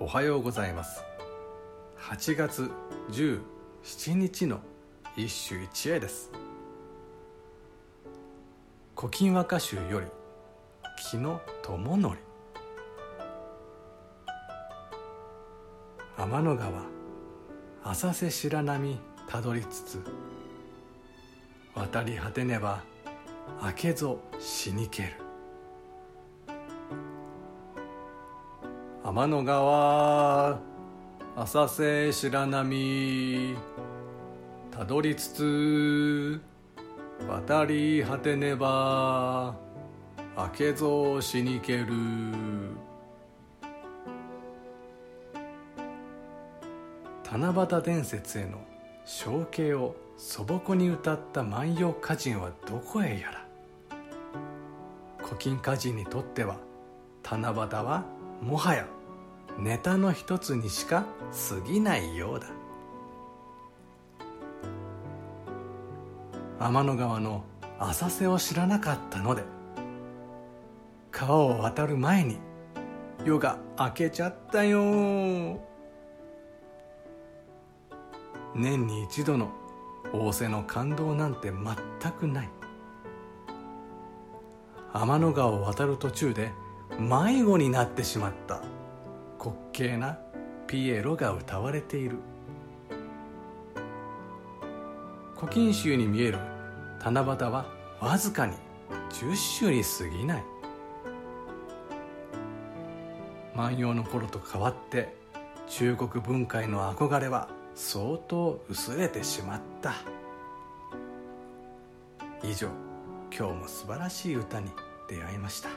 おはようございます。8月17日の一首一会です「古今和歌集」より「木の友則」天の川浅瀬白波たどりつつ渡り果てねば明けぞ死にける。天の川浅瀬白波たどりつつ渡り果てねば明けぞしにける。七夕伝説への象形を素朴に歌った万葉歌人はどこへやら。古今歌人にとっては七夕はもはやネタの一つにしか過ぎないようだ。天の川の浅瀬を知らなかったので川を渡る前に夜が明けちゃったよ。年に一度の仰せの感動なんて全くない。天の川を渡る途中で迷子になってしまった。滑稽なピエロが歌われている。古今集に見える七夕はわずかに10種に過ぎない。万葉の頃と変わって中国文化への憧れは相当薄れてしまった。以上今日も素晴らしい歌に出会いました。